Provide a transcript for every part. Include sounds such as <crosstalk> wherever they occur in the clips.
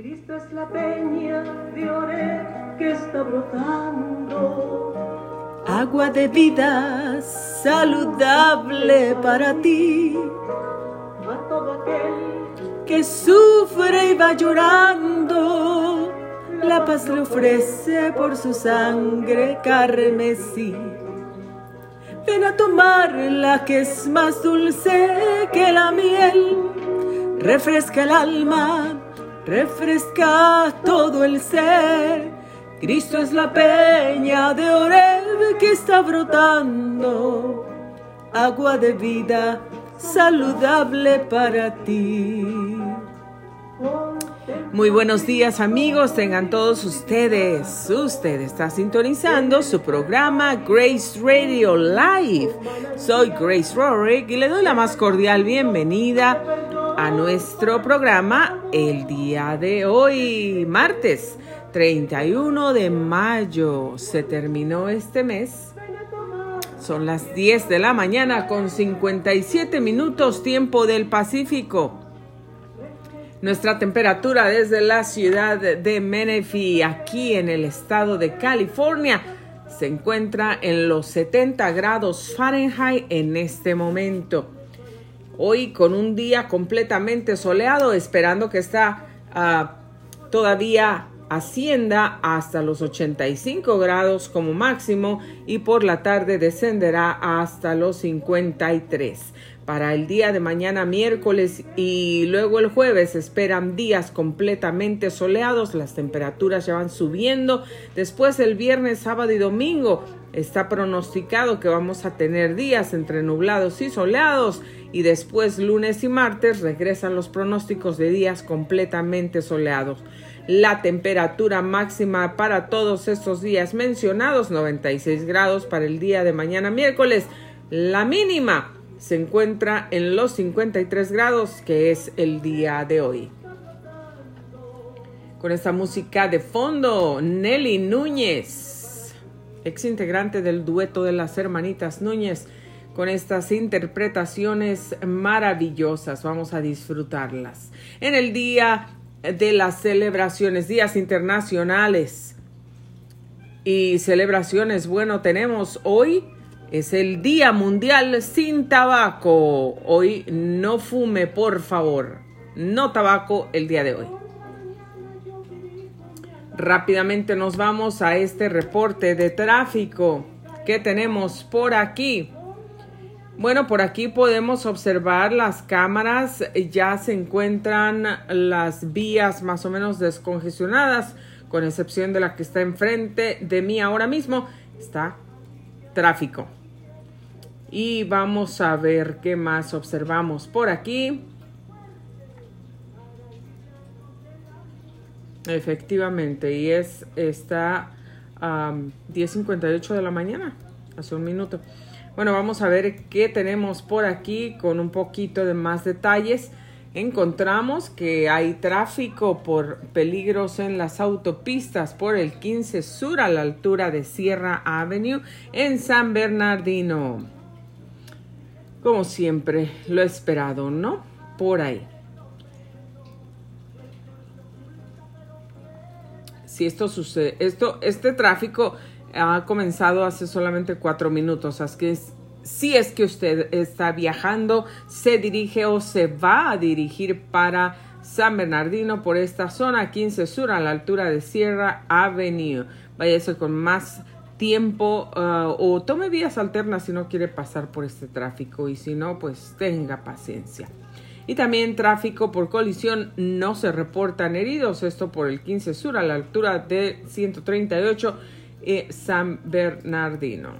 Cristo es la peña de ore que está brotando. Agua de vida saludable para ti. A todo aquel que sufre y va llorando, la paz le ofrece por su sangre carmesí. Ven a tomar la que es más dulce que la miel, refresca el alma, refresca todo el ser. Cristo es la peña de Oreb que está brotando, agua de vida saludable para ti. Muy buenos días amigos, tengan todos ustedes. Usted está sintonizando su programa Grace Radio Live. Soy Grace Rorick y le doy la más cordial bienvenida a nuestro programa el día de hoy, martes 31 de mayo. Se terminó este mes. Son las 10 de la mañana con 57 minutos tiempo del Pacífico. Nuestra temperatura desde la ciudad de Menifee, aquí en el estado de California, se encuentra en los 70 grados Fahrenheit en este momento. Hoy con un día completamente soleado, esperando que está uh, todavía ascienda hasta los 85 grados como máximo y por la tarde descenderá hasta los 53. Para el día de mañana miércoles y luego el jueves esperan días completamente soleados, las temperaturas ya van subiendo. Después el viernes, sábado y domingo está pronosticado que vamos a tener días entre nublados y soleados y después lunes y martes regresan los pronósticos de días completamente soleados. La temperatura máxima para todos estos días mencionados, 96 grados para el día de mañana miércoles. La mínima se encuentra en los 53 grados, que es el día de hoy. Con esta música de fondo, Nelly Núñez, ex integrante del dueto de las hermanitas Núñez, con estas interpretaciones maravillosas. Vamos a disfrutarlas. En el día de las celebraciones, días internacionales y celebraciones, bueno, tenemos hoy es el Día Mundial sin Tabaco. Hoy no fume, por favor. No tabaco el día de hoy. Rápidamente nos vamos a este reporte de tráfico que tenemos por aquí. Bueno, por aquí podemos observar las cámaras, ya se encuentran las vías más o menos descongestionadas, con excepción de la que está enfrente de mí ahora mismo, está tráfico. Y vamos a ver qué más observamos por aquí. Efectivamente, y es está um, 10.58 de la mañana, hace un minuto. Bueno, vamos a ver qué tenemos por aquí con un poquito de más detalles. Encontramos que hay tráfico por peligros en las autopistas por el 15 Sur a la altura de Sierra Avenue en San Bernardino. Como siempre, lo esperado, ¿no? Por ahí. Si esto sucede, esto, este tráfico ha comenzado hace solamente cuatro minutos, así que si es que usted está viajando, se dirige o se va a dirigir para San Bernardino por esta zona 15 Sur a la altura de Sierra Avenue. Váyase con más tiempo uh, o tome vías alternas si no quiere pasar por este tráfico y si no, pues tenga paciencia. Y también tráfico por colisión no se reportan heridos, esto por el 15 Sur a la altura de 138 eh, San Bernardino.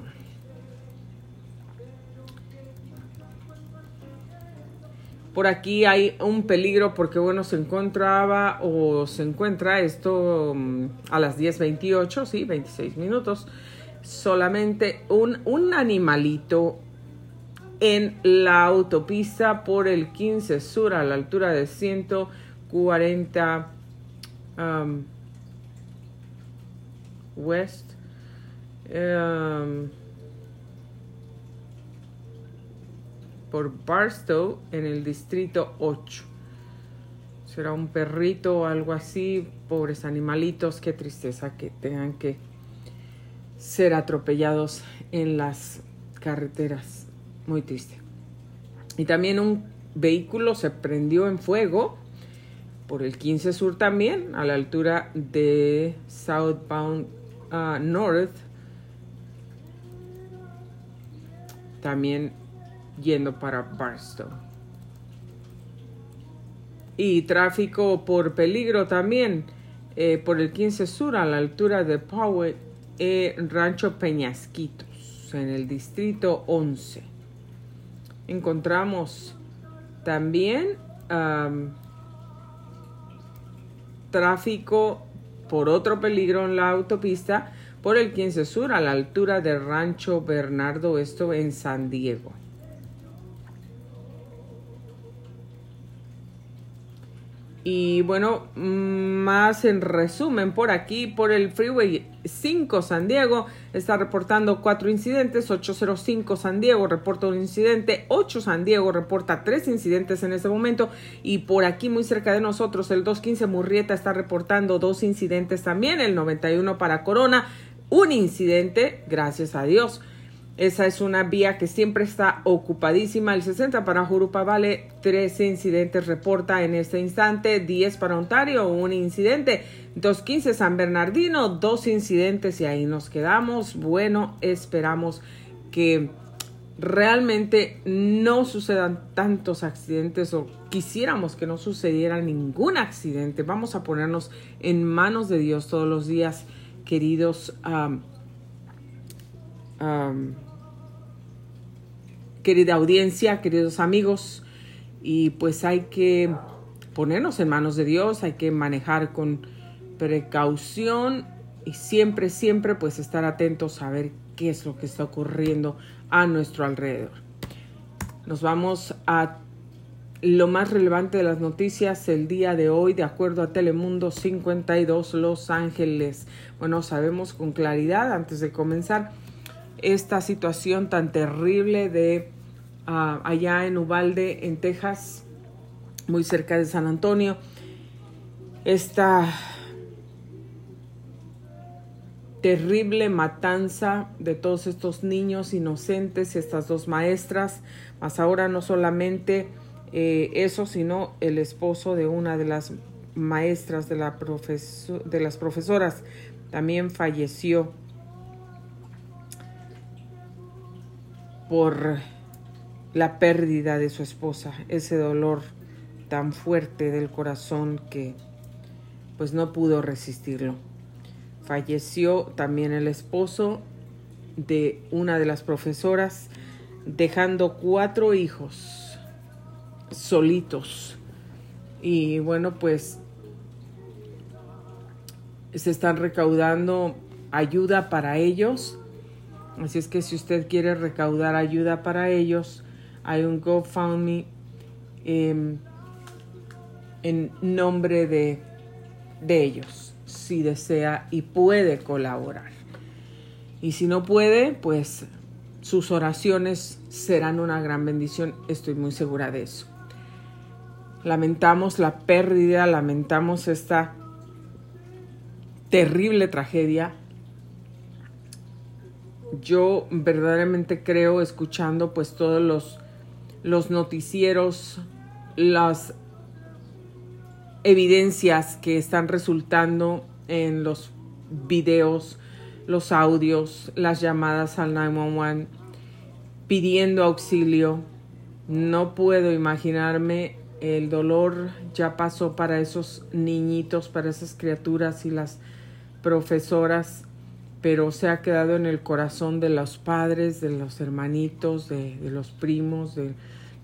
Por aquí hay un peligro porque, bueno, se encontraba o se encuentra esto um, a las 10.28, sí, 26 minutos solamente un, un animalito en la autopista por el 15 Sur a la altura de 140 um, West. Um, por Barstow en el distrito 8. será un perrito o algo así, pobres animalitos, qué tristeza que tengan que ser atropellados en las carreteras, muy triste. Y también un vehículo se prendió en fuego por el 15 Sur también, a la altura de Southbound uh, North, también yendo para Barstow. Y tráfico por peligro también eh, por el 15 Sur a la altura de Powell, Rancho Peñasquitos, en el distrito 11. Encontramos también tráfico por otro peligro en la autopista por el 15 Sur a la altura del Rancho Bernardo, esto en San Diego. Y bueno, más en resumen, por aquí, por el Freeway 5 San Diego, está reportando cuatro incidentes, 805 San Diego reporta un incidente, 8 San Diego reporta tres incidentes en este momento y por aquí muy cerca de nosotros el 215 Murrieta está reportando dos incidentes también, el 91 para Corona, un incidente, gracias a Dios. Esa es una vía que siempre está ocupadísima. El 60 para Jurupa Vale, 13 incidentes reporta en este instante. 10 para Ontario, un incidente. 215 San Bernardino, dos incidentes y ahí nos quedamos. Bueno, esperamos que realmente no sucedan tantos accidentes o quisiéramos que no sucediera ningún accidente. Vamos a ponernos en manos de Dios todos los días, queridos. Querida audiencia, queridos amigos, y pues hay que ponernos en manos de Dios, hay que manejar con precaución y siempre, siempre pues estar atentos a ver qué es lo que está ocurriendo a nuestro alrededor. Nos vamos a lo más relevante de las noticias el día de hoy, de acuerdo a Telemundo 52 Los Ángeles. Bueno, sabemos con claridad, antes de comenzar, esta situación tan terrible de ah, allá en Ubalde, en Texas, muy cerca de San Antonio. Esta terrible matanza de todos estos niños inocentes, estas dos maestras, más ahora no solamente eh, eso, sino el esposo de una de las maestras de, la de las profesoras. También falleció por la pérdida de su esposa, ese dolor tan fuerte del corazón que pues no pudo resistirlo. Falleció también el esposo de una de las profesoras, dejando cuatro hijos solitos. Y bueno, pues se están recaudando ayuda para ellos Así es que si usted quiere recaudar ayuda para ellos, hay un GoFundMe em, en nombre de, de ellos, si desea y puede colaborar. Y si no puede, pues sus oraciones serán una gran bendición, estoy muy segura de eso. Lamentamos la pérdida, lamentamos esta terrible tragedia yo verdaderamente creo escuchando pues todos los, los noticieros, las evidencias que están resultando en los videos, los audios, las llamadas al 911 pidiendo auxilio. No puedo imaginarme el dolor ya pasó para esos niñitos, para esas criaturas y las profesoras pero se ha quedado en el corazón de los padres, de los hermanitos, de, los primos, de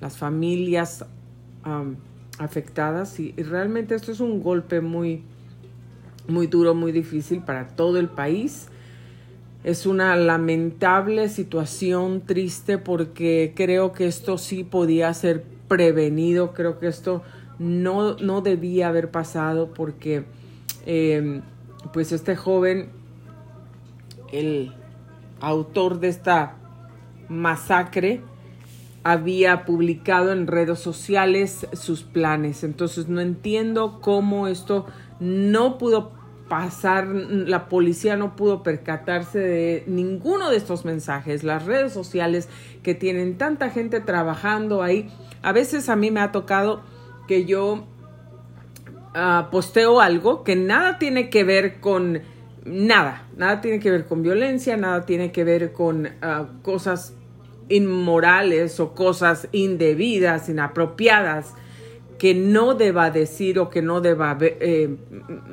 las familias afectadas y, realmente esto es un golpe muy, muy duro, muy difícil para todo el país. Es una lamentable situación triste porque creo que esto sí podía ser prevenido, creo que esto no, no debía haber pasado porque eh, pues este joven el autor de esta masacre había publicado en redes sociales sus planes. Entonces no entiendo cómo esto no pudo pasar, la policía no pudo percatarse de ninguno de estos mensajes. Las redes sociales que tienen tanta gente trabajando ahí, a veces a mí me ha tocado que yo uh, posteo algo que nada tiene que ver con nada, nada tiene que ver con violencia, nada tiene que ver con uh, cosas inmorales o cosas indebidas, inapropiadas que no deba decir o que no deba, eh,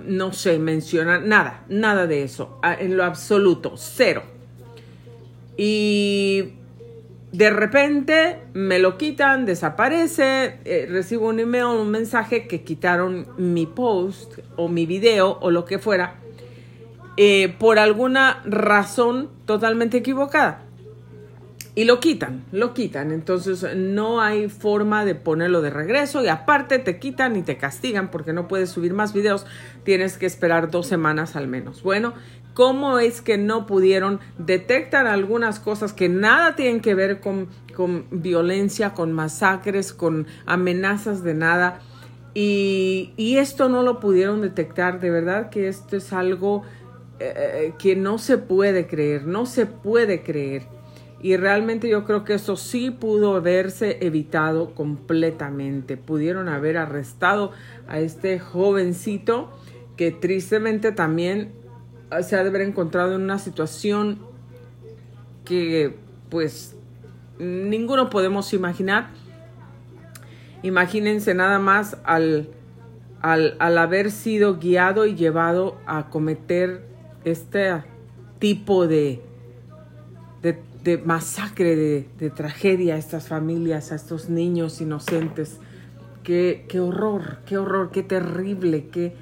no sé, mencionar, nada, nada de eso, en lo absoluto, cero. Y de repente me lo quitan, desaparece, eh, recibo un email, un mensaje que quitaron mi post o mi video o lo que fuera eh, por alguna razón totalmente equivocada. Y lo quitan, lo quitan. Entonces no hay forma de ponerlo de regreso y aparte te quitan y te castigan porque no puedes subir más videos. Tienes que esperar dos semanas al menos. Bueno, ¿cómo es que no pudieron detectar algunas cosas que nada tienen que ver con, con violencia, con masacres, con amenazas de nada? Y, y, esto no lo pudieron detectar. De verdad que esto es algo eh, eh, que no se puede creer, no se puede creer. Y realmente yo creo que eso sí pudo haberse evitado completamente. Pudieron haber arrestado a este jovencito que tristemente también se ha de haber encontrado en una situación que pues ninguno podemos imaginar. Imagínense nada más al, al, al haber sido guiado y llevado a cometer este tipo de, de masacre, de, tragedia a estas familias, a estos niños inocentes. Qué, qué horror, qué horror, qué terrible, qué,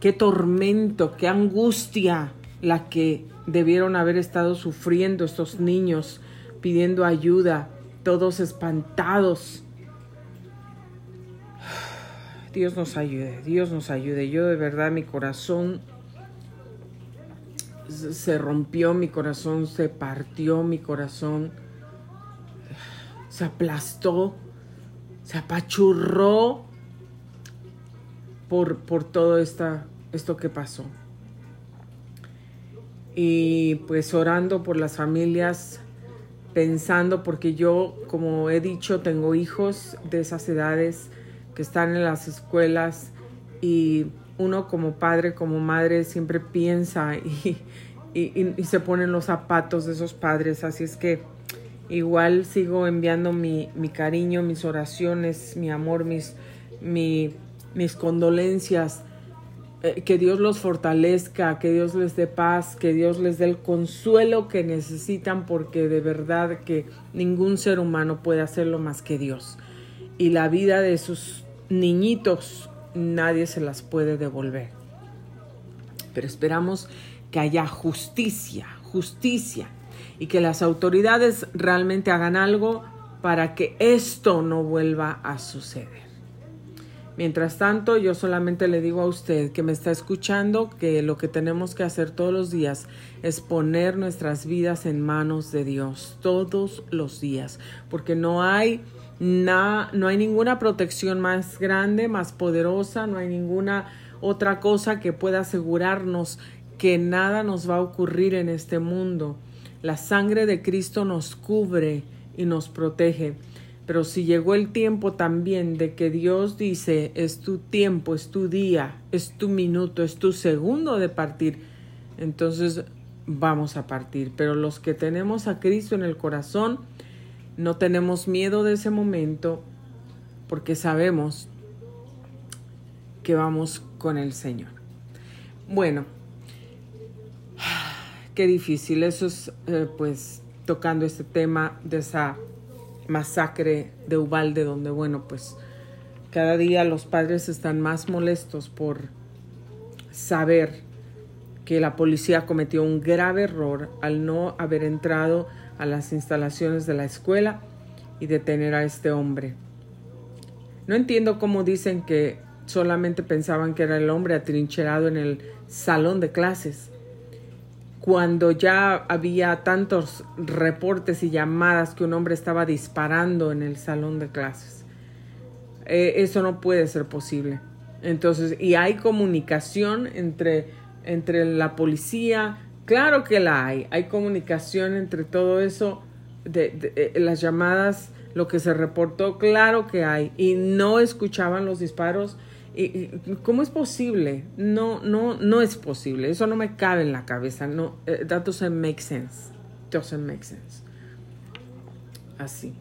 qué tormento, qué angustia la que debieron haber estado sufriendo estos niños pidiendo ayuda, todos espantados. <sighs> Dios nos ayude, Dios nos ayude. Yo de verdad mi corazón se rompió mi corazón, se partió mi corazón, se aplastó, se apachurró por, por todo esta, esto que pasó. Y pues orando por las familias, pensando, porque yo, como he dicho, tengo hijos de esas edades que están en las escuelas y uno como padre, como madre, siempre piensa <laughs> y, y, se ponen los zapatos de esos padres. Así es que igual sigo enviando mi, mi cariño, mis oraciones, mi amor, mis, mi, mis condolencias. Eh, que Dios los fortalezca, que Dios les dé paz, que Dios les dé el consuelo que necesitan, porque de verdad que ningún ser humano puede hacerlo más que Dios. Y la vida de sus niñitos nadie se las puede devolver. Pero esperamos que haya justicia, justicia, y que las autoridades realmente hagan algo para que esto no vuelva a suceder. Mientras tanto, yo solamente le digo a usted que me está escuchando que lo que tenemos que hacer todos los días es poner nuestras vidas en manos de Dios, todos los días, porque no hay no hay ninguna protección más grande, más poderosa, no hay ninguna otra cosa que pueda asegurarnos que nada nos va a ocurrir en este mundo. La sangre de Cristo nos cubre y nos protege. Pero si llegó el tiempo también de que Dios dice, es tu tiempo, es tu día, es tu minuto, es tu segundo de partir, entonces vamos a partir. Pero los que tenemos a Cristo en el corazón, no tenemos miedo de ese momento porque sabemos que vamos con el Señor. Bueno, qué difícil. Eso es, eh, pues, tocando este tema de esa masacre de Ubalde, donde, bueno, pues, cada día los padres están más molestos por saber que la policía cometió un grave error al no haber entrado a las instalaciones de la escuela y detener a este hombre. No entiendo cómo dicen que solamente pensaban que era el hombre atrincherado en el salón de clases. Cuando ya había tantos reportes y llamadas que un hombre estaba disparando en el salón de clases. Eh, eso no puede ser posible. Entonces, y hay comunicación entre, entre la policía, claro que la hay, hay comunicación entre todo eso, de, eh, las llamadas, lo que se reportó, claro que hay, y no escuchaban los disparos ¿Cómo es posible? No, no, no es posible. Eso no me cabe en la cabeza. No, eh, that doesn't make sense. Doesn't make sense. Así.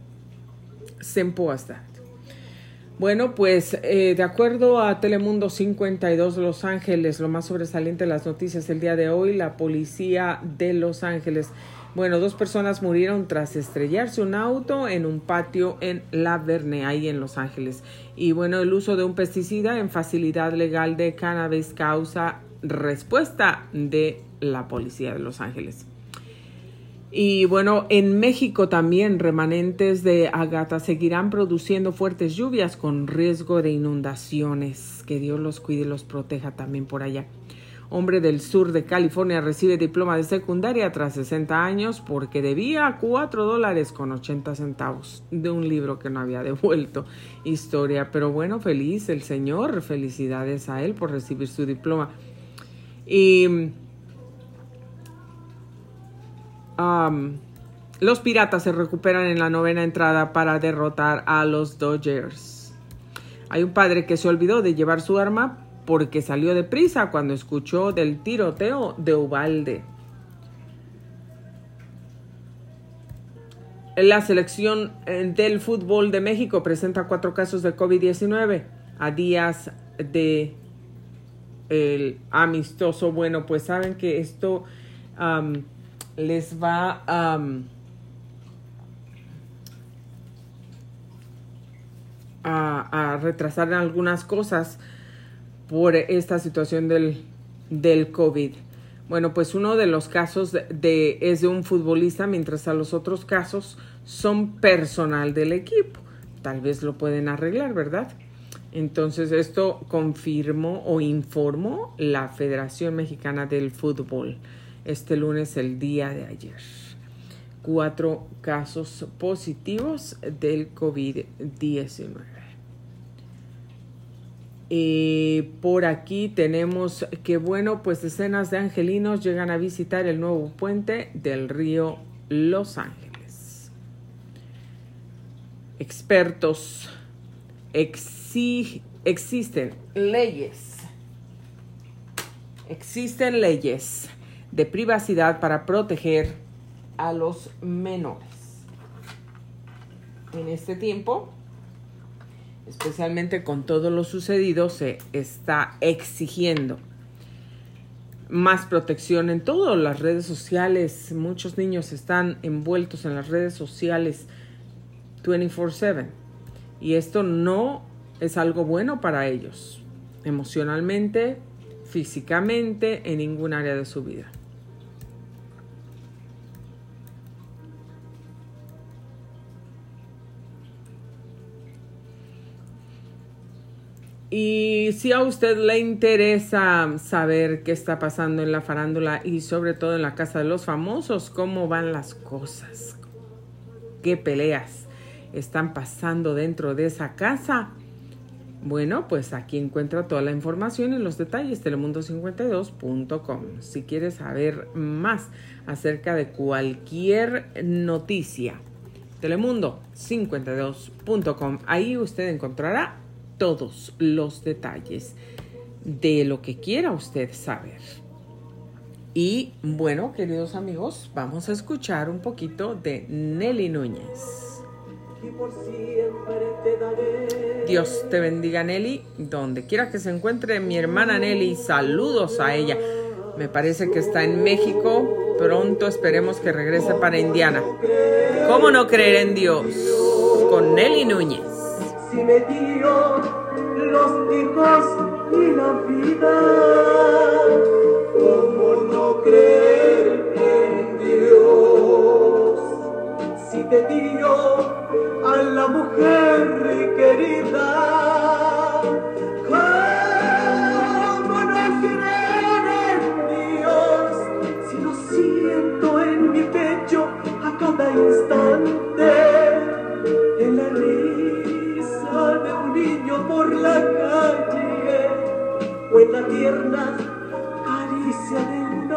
Simple as that. Bueno, pues eh, de acuerdo a Telemundo 52 Los Ángeles, lo más sobresaliente de las noticias del día de hoy, la policía de Los Ángeles bueno, dos personas murieron tras estrellarse un auto en un patio en La Verne, ahí en Los Ángeles. Y bueno, el uso de un pesticida en facilidad legal de cannabis causa respuesta de la policía de Los Ángeles. Y bueno, en México también remanentes de Agata seguirán produciendo fuertes lluvias con riesgo de inundaciones. Que Dios los cuide y los proteja también por allá hombre del sur de California, recibe diploma de secundaria tras 60 años porque debía 4 dólares con 80 centavos de un libro que no había devuelto. Historia, pero bueno, feliz el señor, felicidades a él por recibir su diploma. Y los piratas se recuperan en la novena entrada para derrotar a los Dodgers. Hay un padre que se olvidó de llevar su arma porque salió deprisa cuando escuchó del tiroteo de Ubalde. La selección eh, del fútbol de México presenta cuatro casos de COVID-19 a días de el amistoso. Bueno, pues saben que esto les va a, a retrasar algunas cosas por esta situación del, del COVID. Bueno, pues uno de los casos de, es de un futbolista, mientras a los otros casos son personal del equipo. Tal vez lo pueden arreglar, ¿verdad? Entonces esto confirmó o informó la Federación Mexicana del Fútbol este lunes, el día de ayer. Cuatro casos positivos del COVID-19. Y por aquí tenemos que, bueno, pues decenas de angelinos llegan a visitar el nuevo puente del río Los Ángeles. Expertos existen leyes. Existen leyes de privacidad para proteger a los menores. En este tiempo, especialmente con todo lo sucedido, se está exigiendo más protección en todas las redes sociales. Muchos niños están envueltos en las redes sociales 24/7 y esto no es algo bueno para ellos, emocionalmente, físicamente, en ningún área de su vida. Y si a usted le interesa saber qué está pasando en la farándula y sobre todo en la casa de los famosos, cómo van las cosas, qué peleas están pasando dentro de esa casa, bueno, pues aquí encuentra toda la información y los detalles, telemundo52.com. Si quiere saber más acerca de cualquier noticia, telemundo52.com. Ahí usted encontrará todos los detalles de lo que quiera usted saber. Y bueno, queridos amigos, vamos a escuchar un poquito de Nelly Núñez. Dios te bendiga Nelly, donde quiera que se encuentre mi hermana Nelly, saludos a ella. Me parece que está en México, pronto esperemos que regrese para Indiana. ¿Cómo no creer en Dios? Con Nelly Núñez si me dio los hijos y la vida. ¿Cómo no creer en Dios? Si te dio a la mujer querida,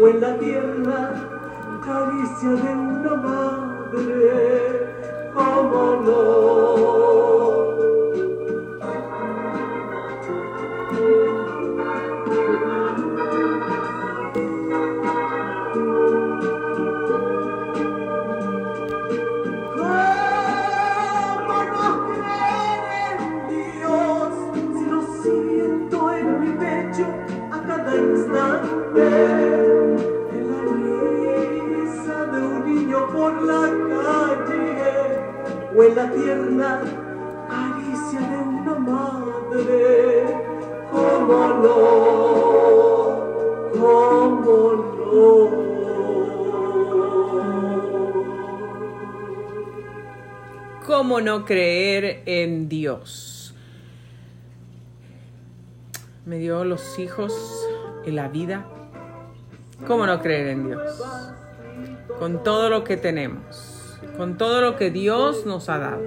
o en la tierna caricia de una madre, ¿cómo no? ¿Cómo no creer en Dios? Me dio los hijos y la vida. ¿Cómo no creer en Dios? Con todo lo que tenemos, con todo lo que Dios nos ha dado.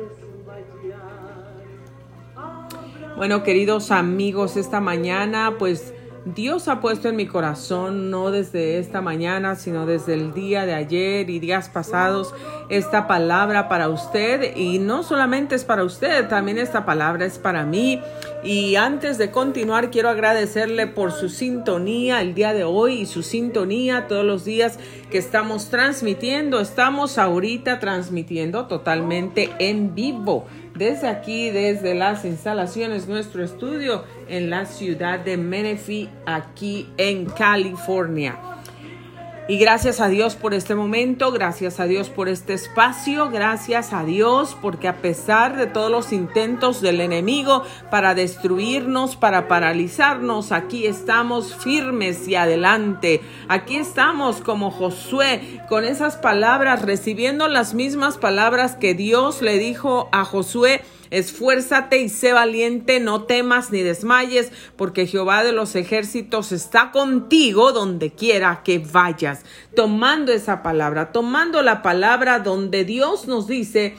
Bueno, queridos amigos, esta mañana pues Dios ha puesto en mi corazón, no desde esta mañana, sino desde el día de ayer y días pasados, esta palabra para usted. Y no solamente es para usted, también esta palabra es para mí. Y antes de continuar, quiero agradecerle por su sintonía el día de hoy y su sintonía todos los días que estamos transmitiendo. Estamos ahorita transmitiendo totalmente en vivo desde aquí, desde las instalaciones, nuestro estudio en la ciudad de Menifee, aquí en California. Y gracias a Dios por este momento, gracias a Dios por este espacio, gracias a Dios porque a pesar de todos los intentos del enemigo para destruirnos, para paralizarnos, aquí estamos firmes y adelante. Aquí estamos como Josué con esas palabras, recibiendo las mismas palabras que Dios le dijo a Josué Esfuérzate y sé valiente, no temas ni desmayes, porque Jehová de los ejércitos está contigo donde quiera que vayas. Tomando esa palabra, tomando la palabra donde Dios nos dice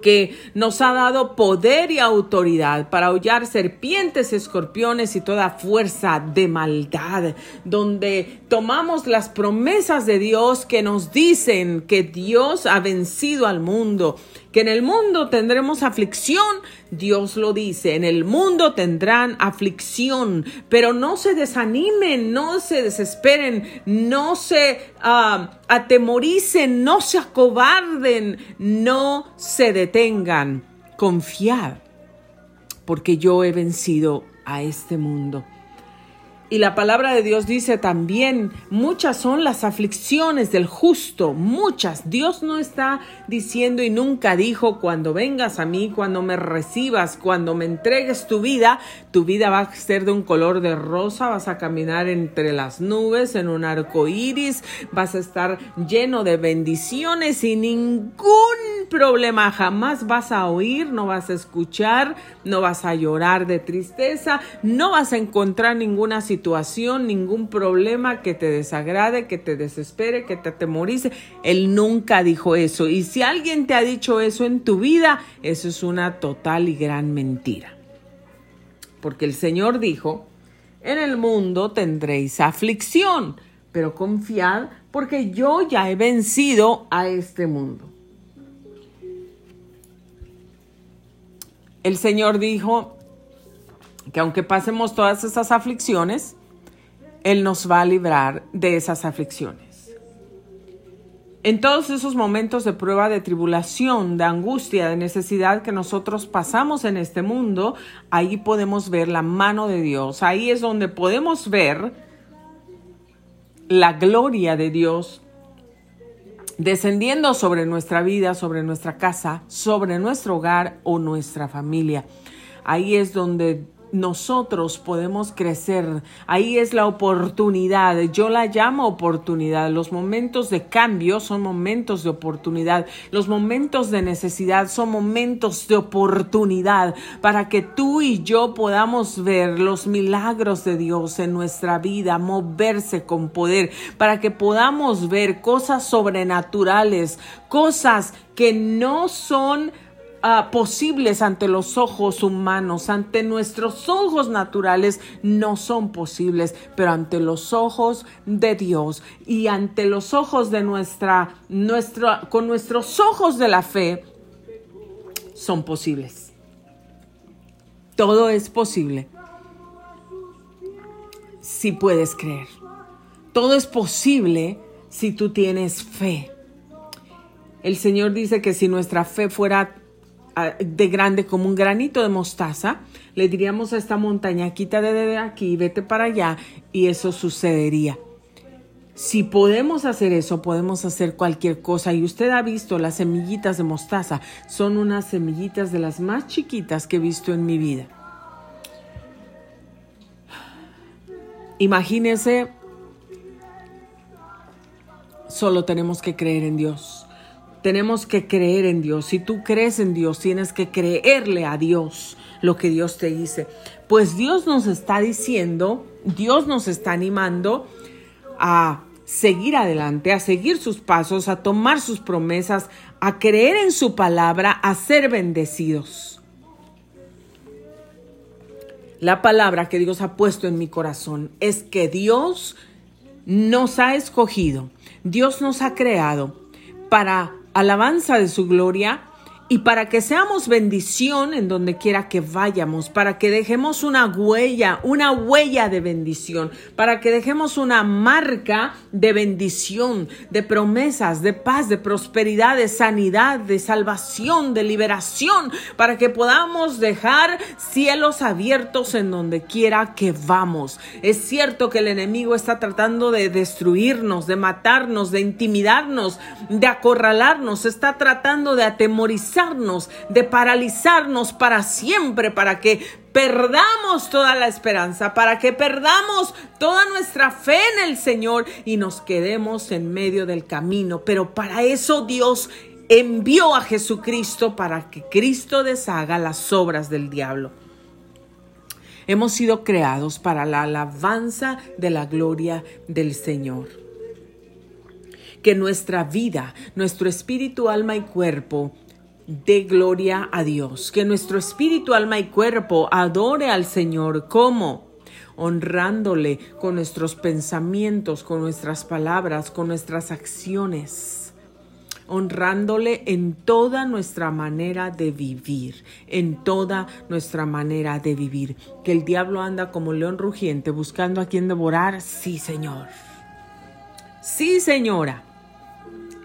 que nos ha dado poder y autoridad para hollar serpientes, escorpiones y toda fuerza de maldad, donde tomamos las promesas de Dios que nos dicen que Dios ha vencido al mundo, que en el mundo tendremos aflicción, Dios lo dice, en el mundo tendrán aflicción, pero no se desanimen, no se desesperen, no se uh, atemoricen, no se acobarden, no se detengan. Confiad, porque yo he vencido a este mundo. Y la palabra de Dios dice también, muchas son las aflicciones del justo, muchas. Dios no está diciendo y nunca dijo, cuando vengas a mí, cuando me recibas, cuando me entregues tu vida, tu vida va a ser de un color de rosa, vas a caminar entre las nubes, en un arco iris, vas a estar lleno de bendiciones y ningún problema. Jamás vas a oír, no vas a escuchar, no vas a llorar de tristeza, no vas a encontrar ninguna situación ningún problema que te desagrade, que te desespere, que te atemorice. Él nunca dijo eso. Y si alguien te ha dicho eso en tu vida, eso es una total y gran mentira. Porque el Señor dijo, en el mundo tendréis aflicción, pero confiad porque yo ya he vencido a este mundo. El Señor dijo, que aunque pasemos todas esas aflicciones, Él nos va a librar de esas aflicciones. En todos esos momentos de prueba, de tribulación, de angustia, de necesidad que nosotros pasamos en este mundo, ahí podemos ver la mano de Dios. Ahí es donde podemos ver la gloria de Dios descendiendo sobre nuestra vida, sobre nuestra casa, sobre nuestro hogar o nuestra familia. Ahí es donde nosotros podemos crecer. Ahí es la oportunidad. Yo la llamo oportunidad. Los momentos de cambio son momentos de oportunidad. Los momentos de necesidad son momentos de oportunidad para que tú y yo podamos ver los milagros de Dios en nuestra vida, moverse con poder, para que podamos ver cosas sobrenaturales, cosas que no son Ah, posibles ante los ojos humanos, ante nuestros ojos naturales, no son posibles, pero ante los ojos de Dios y ante los ojos de nuestra, nuestra, con nuestros ojos de la fe, son posibles. Todo es posible si puedes creer. Todo es posible si tú tienes fe. El Señor dice que si nuestra fe fuera de grande como un granito de mostaza, le diríamos a esta montaña, quítate de aquí, vete para allá, y eso sucedería. Si podemos hacer eso, podemos hacer cualquier cosa. Y usted ha visto las semillitas de mostaza. Son unas semillitas de las más chiquitas que he visto en mi vida. Imagínese, solo tenemos que creer en Dios. Tenemos que creer en Dios. Si tú crees en Dios, tienes que creerle a Dios lo que Dios te dice. Pues Dios nos está diciendo, Dios nos está animando a seguir adelante, a seguir sus pasos, a tomar sus promesas, a creer en su palabra, a ser bendecidos. La palabra que Dios ha puesto en mi corazón es que Dios nos ha escogido, Dios nos ha creado para alabanza de su gloria y para que seamos bendición en donde quiera que vayamos, para que dejemos una huella, una huella de bendición, para que dejemos una marca de bendición, de promesas, de paz, de prosperidad, de sanidad, de salvación, de liberación, para que podamos dejar cielos abiertos en donde quiera que vamos. Es cierto que el enemigo está tratando de destruirnos, de matarnos, de intimidarnos, de acorralarnos, está tratando de de paralizarnos para siempre, para que perdamos toda la esperanza, para que perdamos toda nuestra fe en el Señor y nos quedemos en medio del camino. Pero para eso Dios envió a Jesucristo para que Cristo deshaga las obras del diablo. Hemos sido creados para la alabanza de la gloria del Señor. Que nuestra vida, nuestro espíritu, alma y cuerpo de gloria a Dios. Que nuestro espíritu, alma y cuerpo adore al Señor. como Honrándole con nuestros pensamientos, con nuestras palabras, con nuestras acciones honrándole en toda nuestra manera de vivir, en toda nuestra manera de vivir. Que el diablo anda como león rugiente buscando a quien devorar. Sí, Señor. Sí, señora.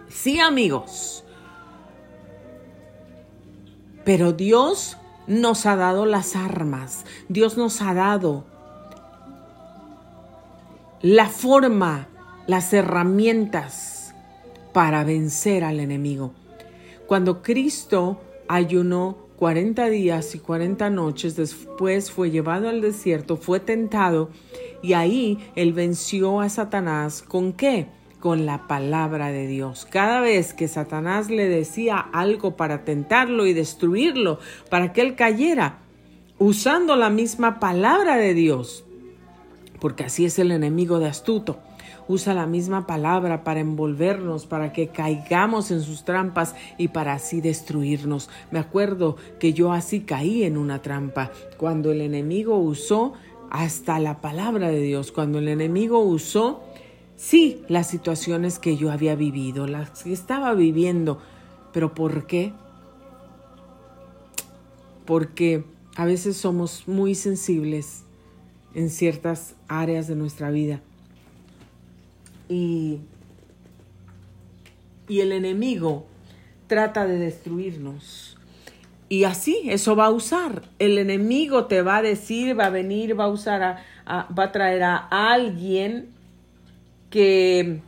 Sí, amigos. Pero Dios nos ha dado las armas, Dios nos ha dado la forma, las herramientas para vencer al enemigo. Cuando Cristo ayunó 40 días y 40 noches, después fue llevado al desierto, fue tentado y ahí él venció a Satanás con qué? Con la palabra de Dios. Cada vez que Satanás le decía algo para tentarlo y destruirlo, para que él cayera, usando la misma palabra de Dios, porque así es el enemigo de astuto. Usa la misma palabra para envolvernos, para que caigamos en sus trampas y para así destruirnos. Me acuerdo que yo así caí en una trampa, cuando el enemigo usó hasta la palabra de Dios, cuando el enemigo usó Sí, las situaciones que yo había vivido, las que estaba viviendo. ¿Pero por qué? Porque a veces somos muy sensibles en ciertas áreas de nuestra vida. Y, y el enemigo trata de destruirnos. Y así, eso va a usar. El enemigo te va a decir, va a venir, va a usar, a, va a traer a alguien que,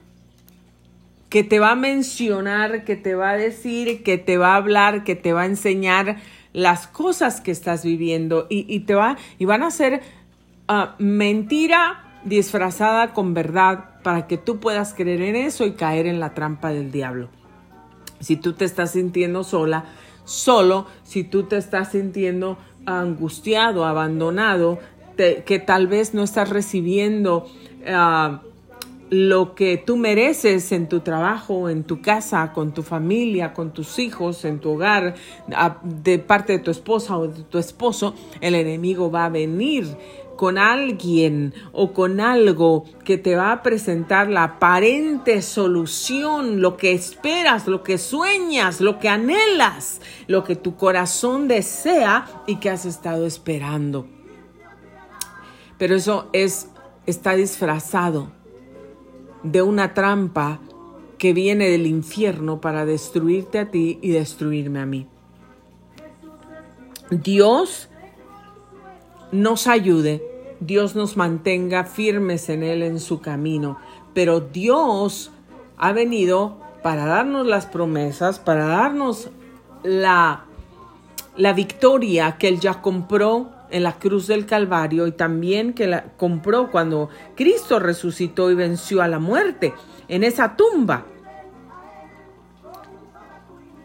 que te va a mencionar, que te va a decir, que te va a hablar, que te va a enseñar las cosas que estás viviendo y, te va, y van a ser ah, mentira disfrazada con verdad para que tú puedas creer en eso y caer en la trampa del diablo. Si tú te estás sintiendo sola, solo, si tú te estás sintiendo angustiado, abandonado, que tal vez no estás recibiendo ah, lo que tú mereces en tu trabajo, en tu casa, con tu familia, con tus hijos, en tu hogar, de parte de tu esposa o de tu esposo, el enemigo va a venir con alguien o con algo que te va a presentar la aparente solución, lo que esperas, lo que sueñas, lo que anhelas, lo que tu corazón desea y que has estado esperando. Pero eso es está disfrazado de una trampa que viene del infierno para destruirte a ti y destruirme a mí. Dios nos ayude, Dios nos mantenga firmes en Él, en su camino, pero Dios ha venido para darnos las promesas, para darnos la, la victoria que Él ya compró en la cruz del Calvario y también que la compró cuando Cristo resucitó y venció a la muerte en esa tumba.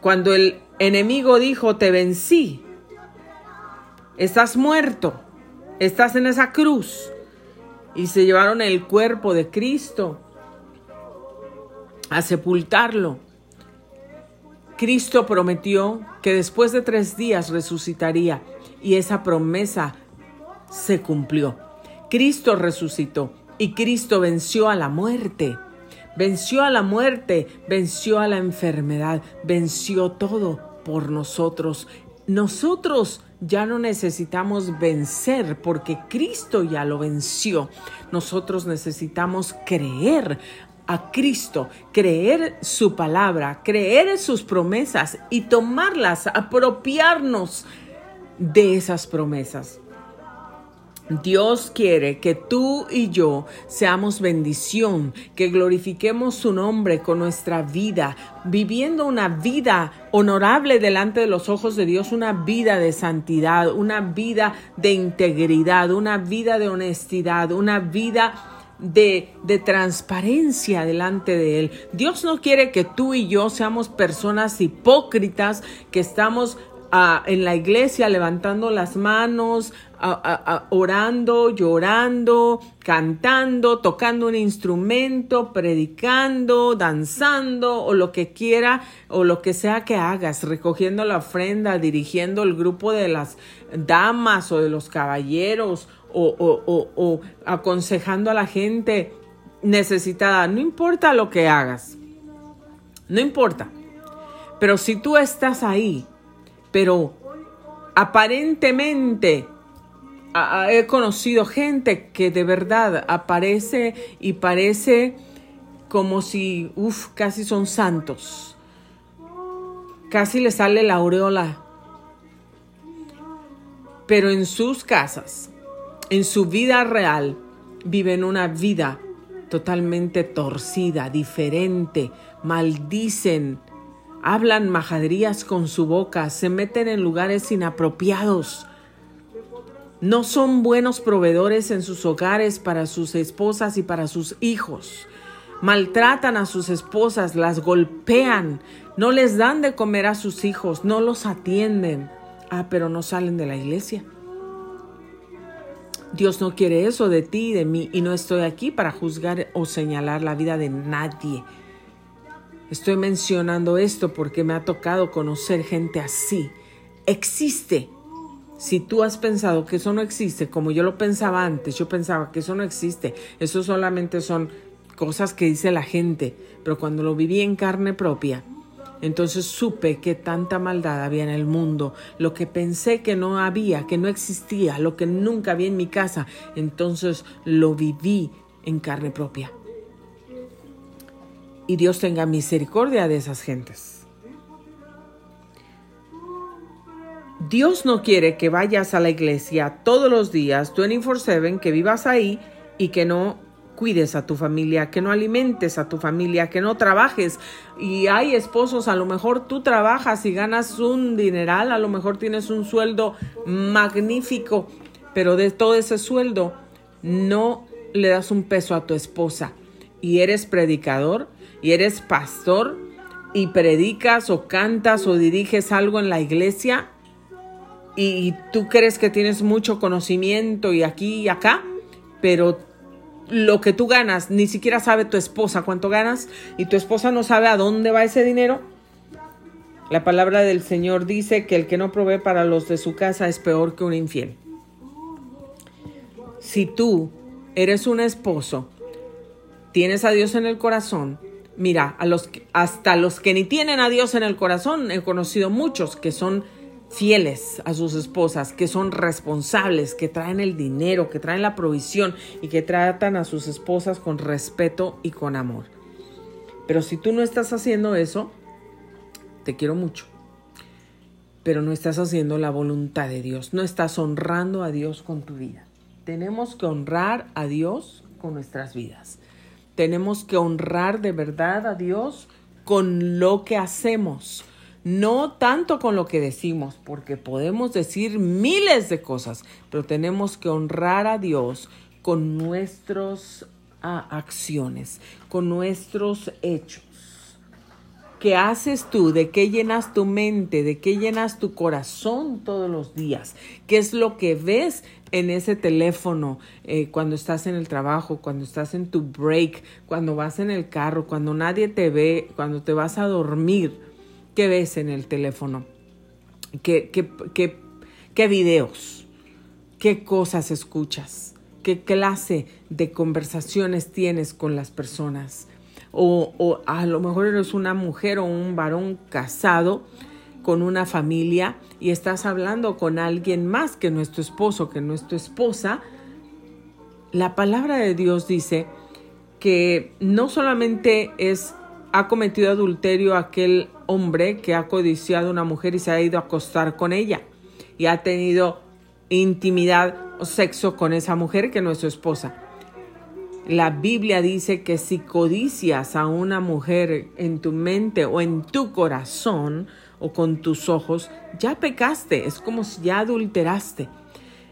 Cuando el enemigo dijo, te vencí, estás muerto, estás en esa cruz. Y se llevaron el cuerpo de Cristo a sepultarlo. Cristo prometió que después de tres días resucitaría y esa promesa se cumplió. Cristo resucitó y Cristo venció a la muerte. Venció a la muerte, venció a la enfermedad, venció todo por nosotros. Nosotros ya no necesitamos vencer porque Cristo ya lo venció. Nosotros necesitamos creer a Cristo, creer su palabra, creer en sus promesas y tomarlas, apropiarnos de esas promesas. Dios quiere que tú y yo seamos bendición, que glorifiquemos su nombre con nuestra vida, viviendo una vida honorable delante de los ojos de Dios, una vida de santidad, una vida de integridad, una vida de honestidad, una vida de, de, transparencia delante de Él. Dios no quiere que tú y yo seamos personas hipócritas, que estamos en la iglesia levantando las manos, orando, llorando, cantando, tocando un instrumento, predicando, danzando o lo que quiera o lo que sea que hagas, recogiendo la ofrenda, dirigiendo el grupo de las damas o de los caballeros o, o aconsejando a la gente necesitada. No importa lo que hagas, no importa. Pero si tú estás ahí, pero aparentemente he conocido gente que de verdad aparece y parece como si, uff, casi son santos. Casi le sale la aureola. Pero en sus casas, en su vida real, viven una vida totalmente torcida, diferente, maldicen, hablan majaderías con su boca, se meten en lugares inapropiados. No son buenos proveedores en sus hogares para sus esposas y para sus hijos. Maltratan a sus esposas, las golpean, no les dan de comer a sus hijos, no los atienden. Ah, pero no salen de la iglesia. Dios no quiere eso de ti y de mí y no estoy aquí para juzgar o señalar la vida de nadie. Estoy mencionando esto porque me ha tocado conocer gente así. Existe. Si tú has pensado que eso no existe, como yo lo pensaba antes, yo pensaba que eso no existe, eso solamente son cosas que dice la gente, pero cuando lo viví en carne propia, entonces supe que tanta maldad había en el mundo, lo que pensé que no había, que no existía, lo que nunca había en mi casa, entonces lo viví en carne propia. Y Dios tenga misericordia de esas gentes. Dios no quiere que vayas a la iglesia todos los días, 24/7, que vivas ahí y que no cuides a tu familia, que no alimentes a tu familia, que no trabajes. Y hay esposos, a lo mejor tú trabajas y ganas un dineral, a lo mejor tienes un sueldo magnífico, pero de todo ese sueldo no le das un peso a tu esposa. Y eres predicador, y eres pastor, y predicas o cantas o diriges algo en la iglesia, y tú crees que tienes mucho conocimiento y aquí y acá, pero lo que tú ganas, ni siquiera sabe tu esposa cuánto ganas y tu esposa no sabe a dónde va ese dinero. La palabra del Señor dice que el que no provee para los de su casa es peor que un infiel. Si tú eres un esposo, tienes a Dios en el corazón, mira, a los, hasta los que ni tienen a Dios en el corazón, he conocido muchos que son fieles a sus esposas, que son responsables, que traen el dinero, que traen la provisión y que tratan a sus esposas con respeto y con amor. Pero si tú no estás haciendo eso, te quiero mucho, pero no estás haciendo la voluntad de Dios, no estás honrando a Dios con tu vida. Tenemos que honrar a Dios con nuestras vidas. Tenemos que honrar de verdad a Dios con lo que hacemos no tanto con lo que decimos, porque podemos decir miles de cosas, pero tenemos que honrar a Dios con nuestras acciones, con nuestros hechos. ¿Qué haces tú? ¿De qué llenas tu mente? ¿De qué llenas tu corazón todos los días? ¿Qué es lo que ves en ese teléfono eh, cuando estás en el trabajo, cuando estás en tu break, cuando vas en el carro, cuando nadie te ve, cuando te vas a dormir? ¿Qué ves en el teléfono? ¿Qué, qué, qué, qué videos? ¿Qué cosas escuchas? ¿Qué clase de conversaciones tienes con las personas? O, o, a lo mejor eres una mujer o un varón casado con una familia y estás hablando con alguien más que nuestro esposo, que nuestra esposa. La palabra de Dios dice que no solamente es ha cometido adulterio aquel hombre que ha codiciado a una mujer y se ha ido a acostar con ella y ha tenido intimidad o sexo con esa mujer que no es su esposa. La Biblia dice que si codicias a una mujer en tu mente o en tu corazón o con tus ojos, ya pecaste, es como si ya adulteraste.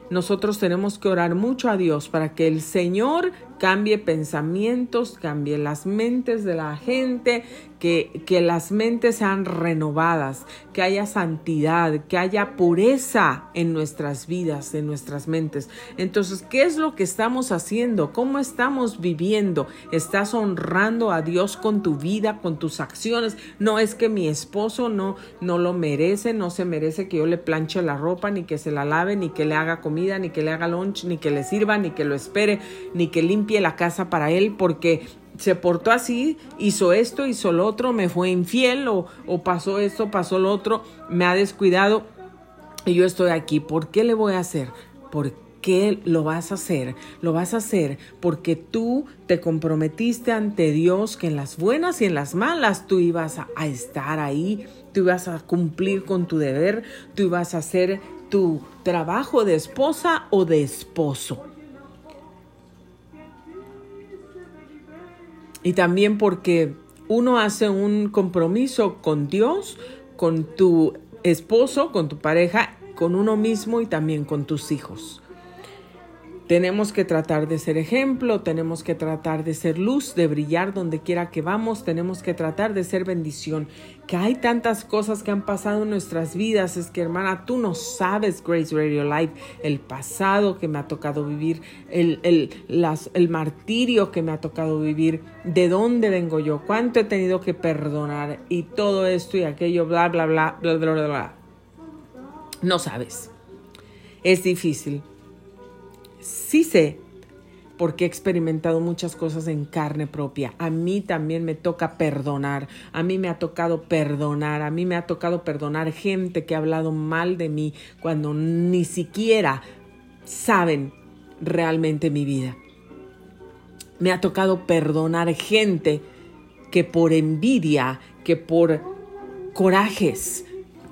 Nosotros tenemos que orar mucho a Dios para que el Señor cambie pensamientos, cambie las mentes de la gente, que, que, las mentes sean renovadas, que haya santidad, que haya pureza en nuestras vidas, en nuestras mentes. Entonces, ¿qué es lo que estamos haciendo? ¿Cómo estamos viviendo? ¿Estás honrando a Dios con tu vida, con tus acciones? No es que mi esposo no, no lo merece, no se merece que yo le planche la ropa, ni que se la lave, ni que le haga comida, ni que le haga lunch, ni que le sirva, ni que lo espere, ni que limpie la casa para él, porque se portó así, hizo esto, hizo lo otro, me fue infiel o, pasó esto, pasó lo otro, me ha descuidado y yo estoy aquí. ¿Por qué le voy a hacer? ¿Por qué lo vas a hacer? Lo vas a hacer porque tú te comprometiste ante Dios que en las buenas y en las malas tú ibas a, a estar ahí, tú ibas a cumplir con tu deber, tú ibas a hacer tu trabajo de esposa o de esposo. Y también porque uno hace un compromiso con Dios, con tu esposo, con tu pareja, con uno mismo y también con tus hijos. Tenemos que tratar de ser ejemplo, tenemos que tratar de ser luz, de brillar donde quiera que vamos, tenemos que tratar de ser bendición. Que hay tantas cosas que han pasado en nuestras vidas, es que hermana, tú no sabes Grace Radio Live, el pasado que me ha tocado vivir, el, el, el martirio que me ha tocado vivir, de dónde vengo yo, cuánto he tenido que perdonar y todo esto y aquello, bla, bla, bla, bla, bla, bla. bla. No sabes. Es difícil sí sé, porque he experimentado muchas cosas en carne propia. A mí también me toca perdonar, a mí me ha tocado perdonar, a mí me ha tocado perdonar gente que ha hablado mal de mí cuando ni siquiera saben realmente mi vida. Me ha tocado perdonar gente que por envidia, que por corajes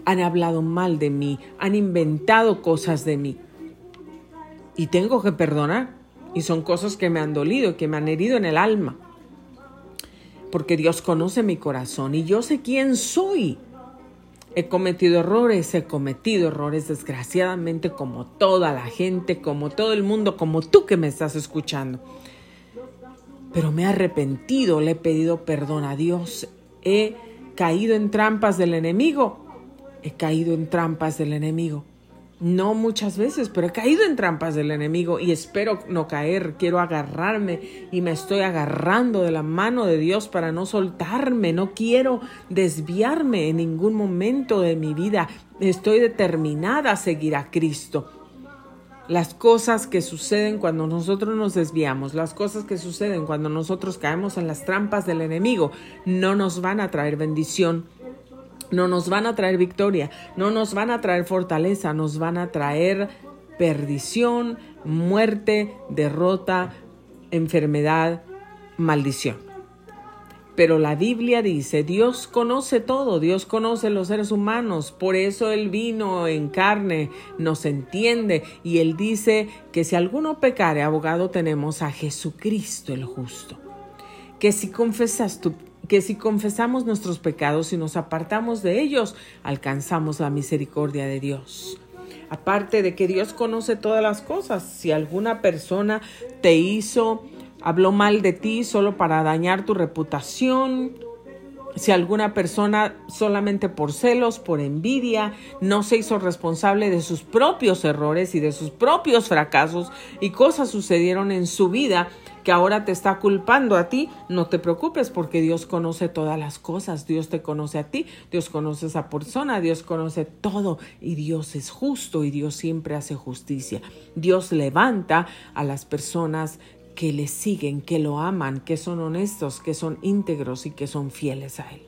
han hablado mal de mí, han inventado cosas de mí. Y tengo que perdonar. Y son cosas que me han dolido, que me han herido en el alma. Porque Dios conoce mi corazón y yo sé quién soy. He cometido errores, he cometido errores desgraciadamente como toda la gente, como todo el mundo, como tú que me estás escuchando. Pero me he arrepentido, le he pedido perdón a Dios, he caído en trampas del enemigo, he caído en trampas del enemigo. No muchas veces, pero he caído en trampas del enemigo y espero no caer. Quiero agarrarme y me estoy agarrando de la mano de Dios para no soltarme. No quiero desviarme en ningún momento de mi vida. Estoy determinada a seguir a Cristo. Las cosas que suceden cuando nosotros nos desviamos, las cosas que suceden cuando nosotros caemos en las trampas del enemigo, no nos van a traer bendición no nos van a traer victoria, no nos van a traer fortaleza, nos van a traer perdición, muerte, derrota, enfermedad, maldición. Pero la Biblia dice, Dios conoce todo, Dios conoce los seres humanos, por eso Él vino en carne, nos entiende y Él dice que si alguno pecare, abogado tenemos a Jesucristo el justo. Que si confesas tu que si confesamos nuestros pecados y nos apartamos de ellos, alcanzamos la misericordia de Dios. Aparte de que Dios conoce todas las cosas, si alguna persona te hizo, habló mal de ti solo para dañar tu reputación, si alguna persona solamente por celos, por envidia, no se hizo responsable de sus propios errores y de sus propios fracasos y cosas sucedieron en su vida, que ahora te está culpando a ti, no te preocupes porque Dios conoce todas las cosas, Dios te conoce a ti, Dios conoce a esa persona, Dios conoce todo y Dios es justo y Dios siempre hace justicia. Dios levanta a las personas que le siguen, que lo aman, que son honestos, que son íntegros y que son fieles a Él.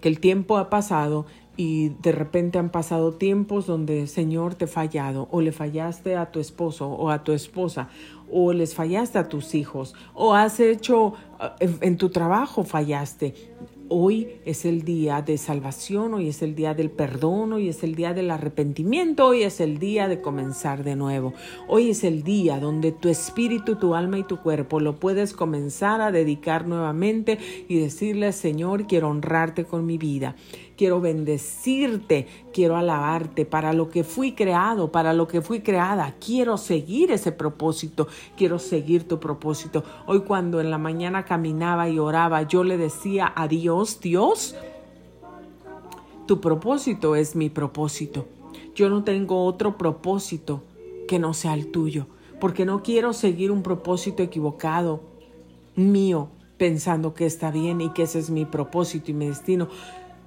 Que el tiempo ha pasado y de repente han pasado tiempos donde Señor te ha fallado o le fallaste a tu esposo o a tu esposa o les fallaste a tus hijos o has hecho eh, en tu trabajo fallaste. Hoy es el día de salvación, hoy es el día del perdón, hoy es el día del arrepentimiento, hoy es el día de comenzar de nuevo. Hoy es el día donde tu espíritu, tu alma y tu cuerpo lo puedes comenzar a dedicar nuevamente y decirle, Señor, quiero honrarte con mi vida quiero bendecirte, quiero alabarte para lo que fui creado, para lo que fui creada. Quiero seguir ese propósito, quiero seguir tu propósito. Hoy cuando en la mañana caminaba y oraba, yo le decía a Dios, Dios, tu propósito es mi propósito. Yo no tengo otro propósito que no sea el tuyo, porque no quiero seguir un propósito equivocado mío, pensando que está bien y que ese es mi propósito y mi destino.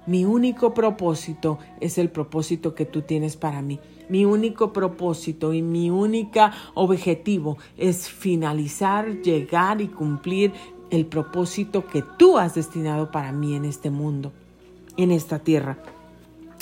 Mi único propósito es el propósito que tú tienes para mí. Mi único propósito y mi única objetivo es finalizar, llegar y cumplir el propósito que tú has destinado para mí en este mundo, en esta tierra.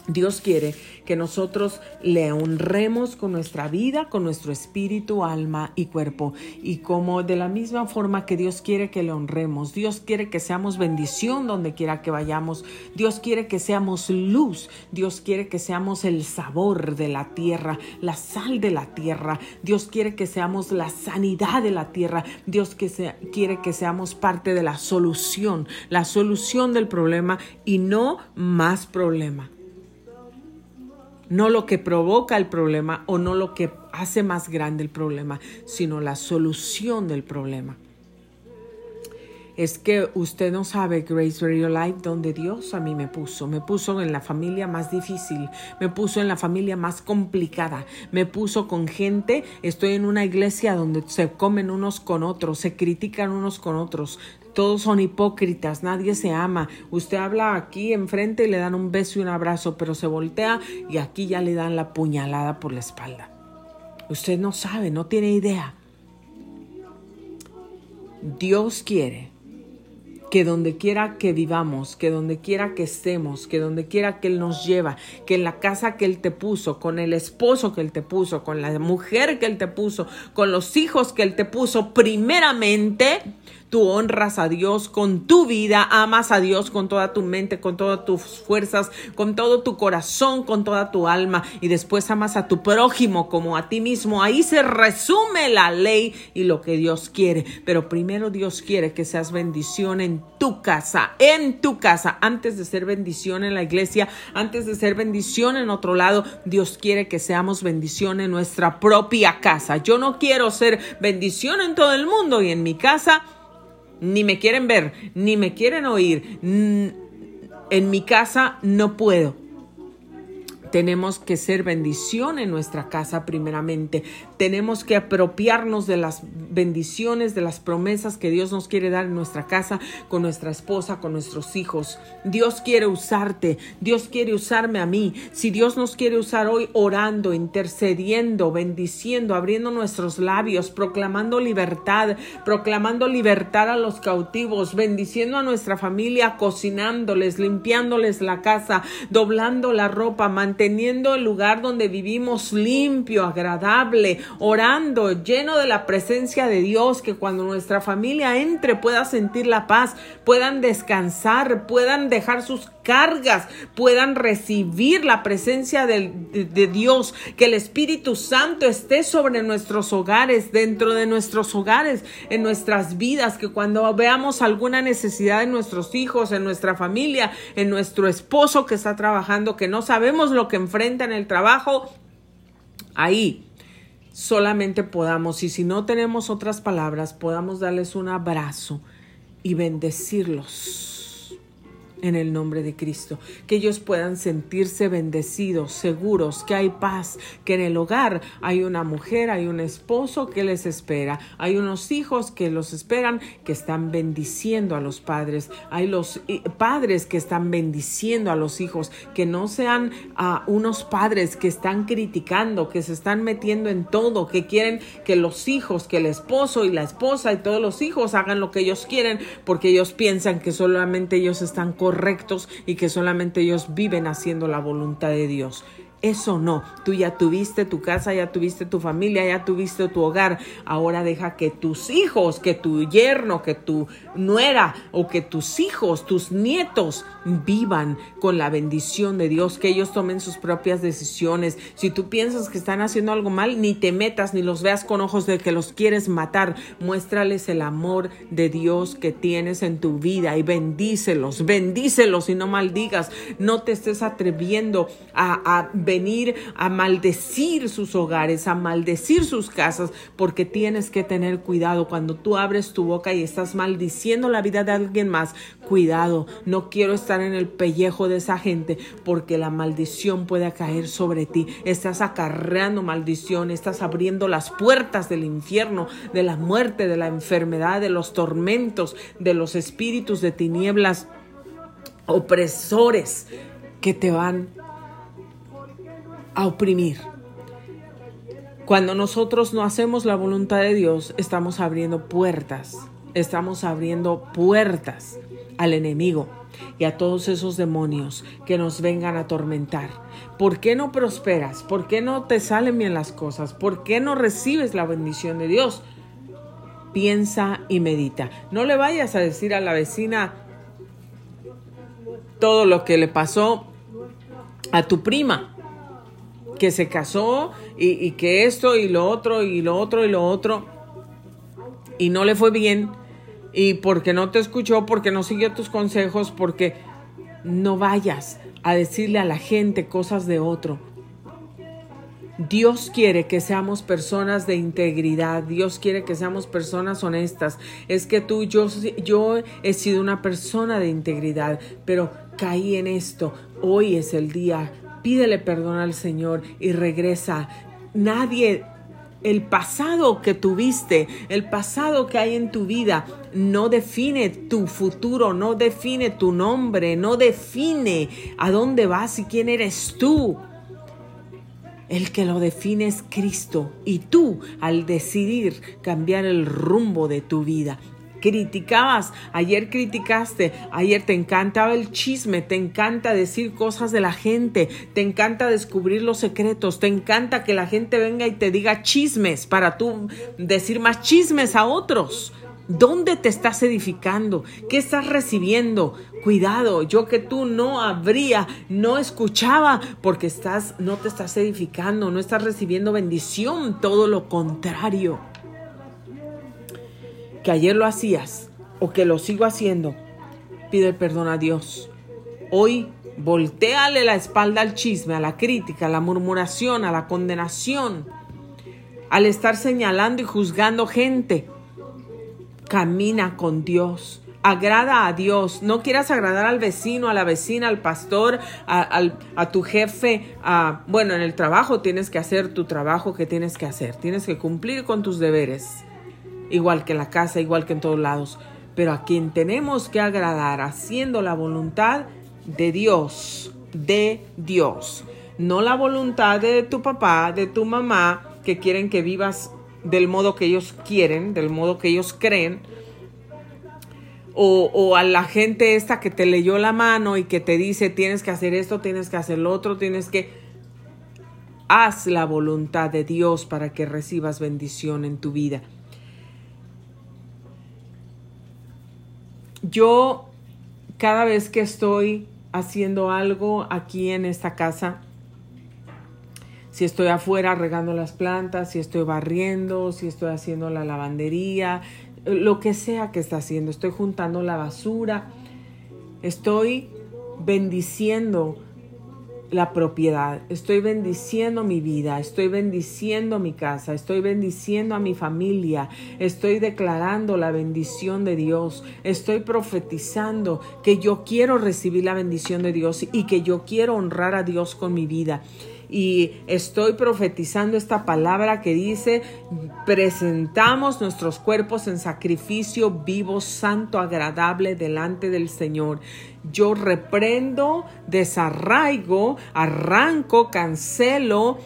Dios quiere que nosotros le honremos con nuestra vida, con nuestro espíritu, alma y cuerpo. Y como de la misma forma que Dios quiere que le honremos, Dios quiere que seamos bendición donde quiera que vayamos, Dios quiere que seamos luz, Dios quiere que seamos el sabor de la tierra, la sal de la tierra, Dios quiere que seamos la sanidad de la tierra, Dios quiere que seamos parte de la solución, la solución del problema y no más problema no lo que provoca el problema o no lo que hace más grande el problema, sino la solución del problema. Es que usted no sabe, Grace Radio Life, donde Dios a mí me puso. Me puso en la familia más difícil, me puso en la familia más complicada, me puso con gente, estoy en una iglesia donde se comen unos con otros, se critican unos con otros, todos son hipócritas, nadie se ama. Usted habla aquí enfrente y le dan un beso y un abrazo, pero se voltea y aquí ya le dan la puñalada por la espalda. Usted no sabe, no tiene idea. Dios quiere que donde quiera que vivamos, que donde quiera que estemos, que donde quiera que Él nos lleva, que en la casa que Él te puso, con el esposo que Él te puso, con la mujer que Él te puso, con los hijos que Él te puso, primeramente tú honras a Dios con tu vida, amas a Dios con toda tu mente, con todas tus fuerzas, con todo tu corazón, con toda tu alma y después amas a tu prójimo como a ti mismo. Ahí se resume la ley y lo que Dios quiere. Pero primero Dios quiere que seas bendición en tu casa, en tu casa, antes de ser bendición en la iglesia, antes de ser bendición en otro lado, Dios quiere que seamos bendición en nuestra propia casa. Yo no quiero ser bendición en todo el mundo y en mi casa ni me quieren ver, ni me quieren oír. En mi casa no puedo. Tenemos que ser bendición en nuestra casa primeramente. Tenemos que apropiarnos de las bendiciones, de las promesas que Dios nos quiere dar en nuestra casa, con nuestra esposa, con nuestros hijos. Dios quiere usarte, Dios quiere usarme a mí. Si Dios nos quiere usar hoy orando, intercediendo, bendiciendo, abriendo nuestros labios, proclamando libertad, proclamando libertad a los cautivos, bendiciendo a nuestra familia, cocinándoles, limpiándoles la casa, doblando la ropa, manteniendo teniendo el lugar donde vivimos limpio, agradable, orando, lleno de la presencia de Dios, que cuando nuestra familia entre pueda sentir la paz, puedan descansar, puedan dejar sus cargas, puedan recibir la presencia de, de, Dios, que el Espíritu Santo esté sobre nuestros hogares, dentro de nuestros hogares, en nuestras vidas, que cuando veamos alguna necesidad en nuestros hijos, en nuestra familia, en nuestro esposo que está trabajando, que no sabemos lo que enfrenta en el trabajo, ahí solamente podamos, y si no tenemos otras palabras, podamos darles un abrazo y bendecirlos en el nombre de Cristo, que ellos puedan sentirse bendecidos, seguros, que hay paz, que en el hogar hay una mujer, hay un esposo que les espera, hay unos hijos que los esperan, que están bendiciendo a los padres, hay los padres que están bendiciendo a los hijos, que no sean a unos padres que están criticando, que se están metiendo en todo, que quieren que los hijos, que el esposo y la esposa y todos los hijos hagan lo que ellos quieren, porque ellos piensan que solamente ellos están correctos y que solamente ellos viven haciendo la voluntad de Dios. Eso no, tú ya tuviste tu casa, ya tuviste tu familia, ya tuviste tu hogar. Ahora deja que tus hijos, que tu yerno, que tu nuera o que tus hijos, tus nietos vivan con la bendición de Dios, que ellos tomen sus propias decisiones. Si tú piensas que están haciendo algo mal, ni te metas ni los veas con ojos de que los quieres matar. Muéstrales el amor de Dios que tienes en tu vida y bendícelos, bendícelos y no maldigas. No te estés atreviendo a, a venir a maldecir sus hogares, a maldecir sus casas, porque tienes que tener cuidado cuando tú abres tu boca y estás maldiciendo la vida de alguien más. Cuidado, no quiero estar en el pellejo de esa gente porque la maldición puede caer sobre ti. Estás acarreando maldición, estás abriendo las puertas del infierno, de la muerte, de la enfermedad, de los tormentos, de los espíritus de tinieblas opresores que te van a oprimir. Cuando nosotros no hacemos la voluntad de Dios, estamos abriendo puertas, estamos abriendo puertas al enemigo y a todos esos demonios que nos vengan a atormentar. ¿Por qué no prosperas? ¿Por qué no te salen bien las cosas? ¿Por qué no recibes la bendición de Dios? Piensa y medita. No le vayas a decir a la vecina todo lo que le pasó a tu prima que se casó y, que esto y lo otro y lo otro y lo otro y no le fue bien y porque no te escuchó, porque no siguió tus consejos, porque no vayas a decirle a la gente cosas de otro. Dios quiere que seamos personas de integridad, Dios quiere que seamos personas honestas. Es que tú, yo, yo he sido una persona de integridad, pero caí en esto. Hoy es el día pídele perdón al Señor y regresa. Nadie, el pasado que tuviste, el pasado que hay en tu vida, no define tu futuro, no define tu nombre, no define a dónde vas y quién eres tú. El que lo define es Cristo y tú al decidir cambiar el rumbo de tu vida, criticabas, ayer criticaste, ayer te encantaba el chisme, te encanta decir cosas de la gente, te encanta descubrir los secretos, te encanta que la gente venga y te diga chismes para tú decir más chismes a otros. ¿Dónde te estás edificando? ¿Qué estás recibiendo? Cuidado, yo que tú no habría, no escuchaba, porque estás, no te estás edificando, no estás recibiendo bendición, todo lo contrario. Que ayer lo hacías o que lo sigo haciendo, pide perdón a Dios. Hoy volteale la espalda al chisme, a la crítica, a la murmuración, a la condenación, al estar señalando y juzgando gente camina con Dios. Agrada a Dios. No quieras agradar al vecino, a la vecina, al pastor, a, tu jefe. A, bueno, en el trabajo tienes que hacer tu trabajo que tienes que hacer. Tienes que cumplir con tus deberes. Igual que en la casa, igual que en todos lados. Pero a quien tenemos que agradar haciendo la voluntad de Dios. De Dios. No la voluntad de tu papá, de tu mamá, que quieren que vivas del modo que ellos quieren, del modo que ellos creen, o, a la gente esta que te leyó la mano y que te dice tienes que hacer esto, tienes que hacer lo otro, tienes que... Haz la voluntad de Dios para que recibas bendición en tu vida. Yo cada vez que estoy haciendo algo aquí en esta casa, si estoy afuera regando las plantas, si estoy barriendo, si estoy haciendo la lavandería, lo que sea que está haciendo, estoy juntando la basura, estoy bendiciendo la propiedad, estoy bendiciendo mi vida, estoy bendiciendo mi casa, estoy bendiciendo a mi familia, estoy declarando la bendición de Dios, estoy profetizando que yo quiero recibir la bendición de Dios y que yo quiero honrar a Dios con mi vida y estoy profetizando esta palabra que dice, presentamos nuestros cuerpos en sacrificio vivo, santo, agradable delante del Señor. Yo reprendo, desarraigo, arranco, cancelo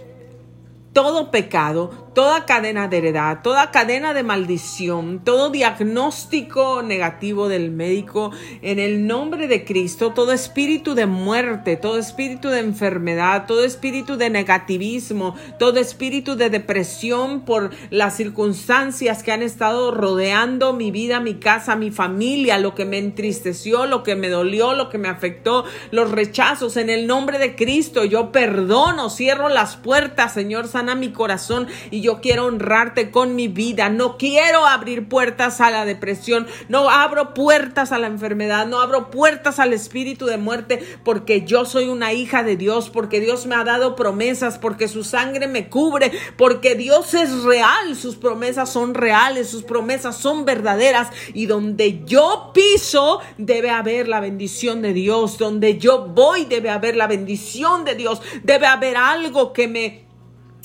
todo pecado, toda cadena de heredad, toda cadena de maldición, todo diagnóstico negativo del médico, en el nombre de Cristo, todo espíritu de muerte, todo espíritu de enfermedad, todo espíritu de negativismo, todo espíritu de depresión por las circunstancias que han estado rodeando mi vida, mi casa, mi familia, lo que me entristeció, lo que me dolió, lo que me afectó, los rechazos, en el nombre de Cristo, yo perdono, cierro las puertas, Señor, sana mi corazón y yo quiero honrarte con mi vida. No quiero abrir puertas a la depresión. No abro puertas a la enfermedad. No abro puertas al espíritu de muerte porque yo soy una hija de Dios, porque Dios me ha dado promesas, porque su sangre me cubre, porque Dios es real. Sus promesas son reales, sus promesas son verdaderas y donde yo piso debe haber la bendición de Dios. Donde yo voy debe haber la bendición de Dios. Debe haber algo que me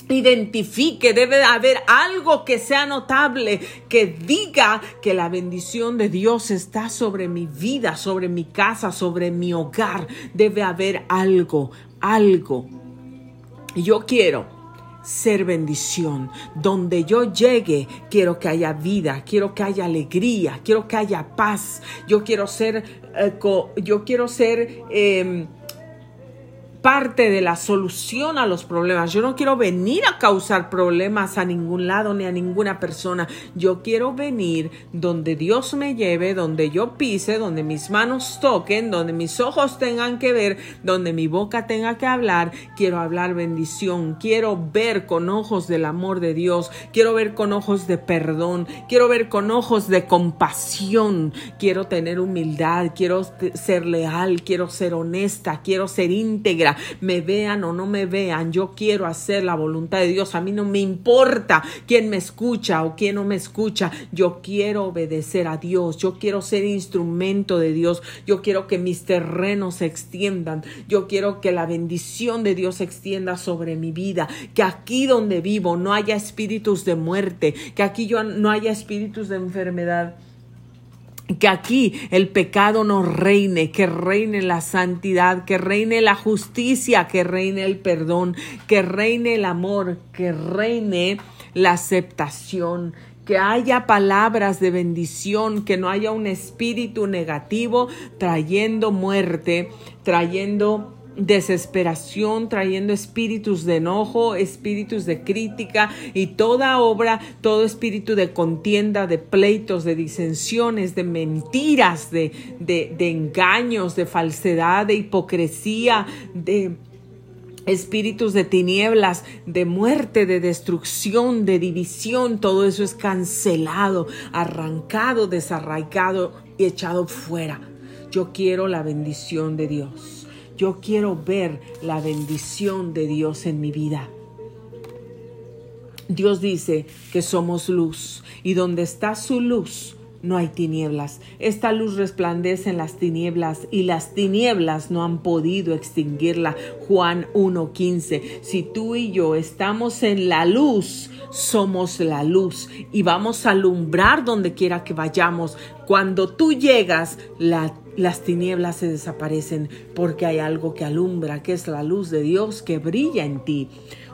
identifique, debe haber algo que sea notable, que diga que la bendición de Dios está sobre mi vida, sobre mi casa, sobre mi hogar. Debe haber algo, algo. Yo quiero ser bendición. Donde yo llegue, quiero que haya vida, quiero que haya alegría, quiero que haya paz. Yo quiero ser, eh, yo quiero ser em, parte de la solución a los problemas. Yo no quiero venir a causar problemas a ningún lado ni a ninguna persona. Yo quiero venir donde Dios me lleve, donde yo pise, donde mis manos toquen, donde mis ojos tengan que ver, donde mi boca tenga que hablar. Quiero hablar bendición. Quiero ver con ojos del amor de Dios. Quiero ver con ojos de perdón. Quiero ver con ojos de compasión. Quiero tener humildad. Quiero ser leal. Quiero ser honesta. Quiero ser íntegra me vean o no me vean, yo quiero hacer la voluntad de Dios. A mí no me importa quién me escucha o quién no me escucha. Yo quiero obedecer a Dios. Yo quiero ser instrumento de Dios. Yo quiero que mis terrenos se extiendan. Yo quiero que la bendición de Dios se extienda sobre mi vida. Que aquí donde vivo no haya espíritus de muerte. Que aquí yo no haya espíritus de enfermedad que aquí el pecado no reine, que reine la santidad, que reine la justicia, que reine el perdón, que reine el amor, que reine la aceptación, que haya palabras de bendición, que no haya un espíritu negativo trayendo muerte, trayendo desesperación, trayendo espíritus de enojo, espíritus de crítica y toda obra, todo espíritu de contienda, de pleitos, de disensiones, de mentiras, de, de, engaños, de falsedad, de hipocresía, de espíritus de tinieblas, de muerte, de destrucción, de división, todo eso es cancelado, arrancado, desarraigado y echado fuera. Yo quiero la bendición de Dios. Yo quiero ver la bendición de Dios en mi vida. Dios dice que somos luz y donde está su luz, no hay tinieblas. Esta luz resplandece en las tinieblas y las tinieblas no han podido extinguirla. Juan 1.15. Si tú y yo estamos en la luz, somos la luz y vamos a alumbrar donde quiera que vayamos. Cuando tú llegas, las tinieblas se desaparecen porque hay algo que alumbra, que es la luz de Dios que brilla en ti.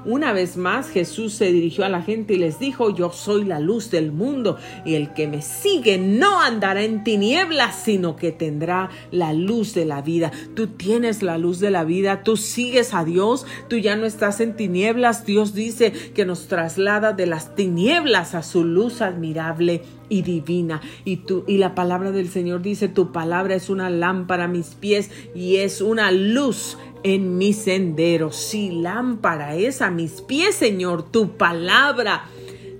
Una vez más Jesús se dirigió a la gente y les dijo, yo soy la luz del mundo y el que me sigue no andará en tinieblas, sino que tendrá la luz de la vida. Tú tienes la luz de la vida, tú sigues a Dios, tú ya no estás en tinieblas. Dios dice que nos traslada de las tinieblas a su luz admirable y divina. Y tú y la palabra del Señor dice, tu palabra es una lámpara a mis pies y es una luz en mi sendero. Si lámpara es a mis pies, Señor, tu palabra,